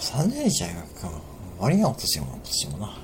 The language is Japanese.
3年生か。間に合う年も、年もな。